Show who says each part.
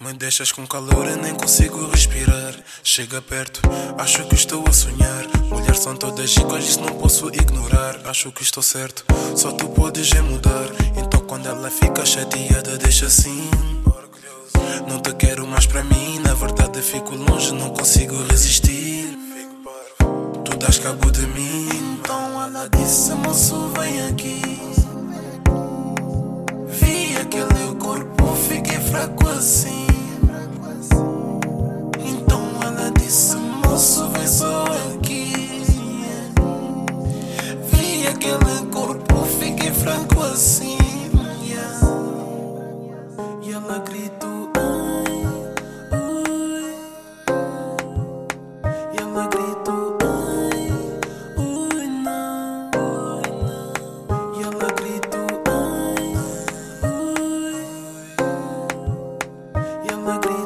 Speaker 1: Me deixas com calor e nem consigo respirar. Chega perto, acho que estou a sonhar. Mulheres são todas iguais, isso não posso ignorar. Acho que estou certo, só tu podes é mudar. Então quando ela fica chateada, deixa assim. Não te quero mais para mim, na verdade fico longe, não consigo resistir. Tu das cabo de mim, então ela disse: moço, vem fraco assim. Então ela disse: Moço, vem só aqui. Vi aquele corpo, fiquei fraco assim. E ela gritou. my grave.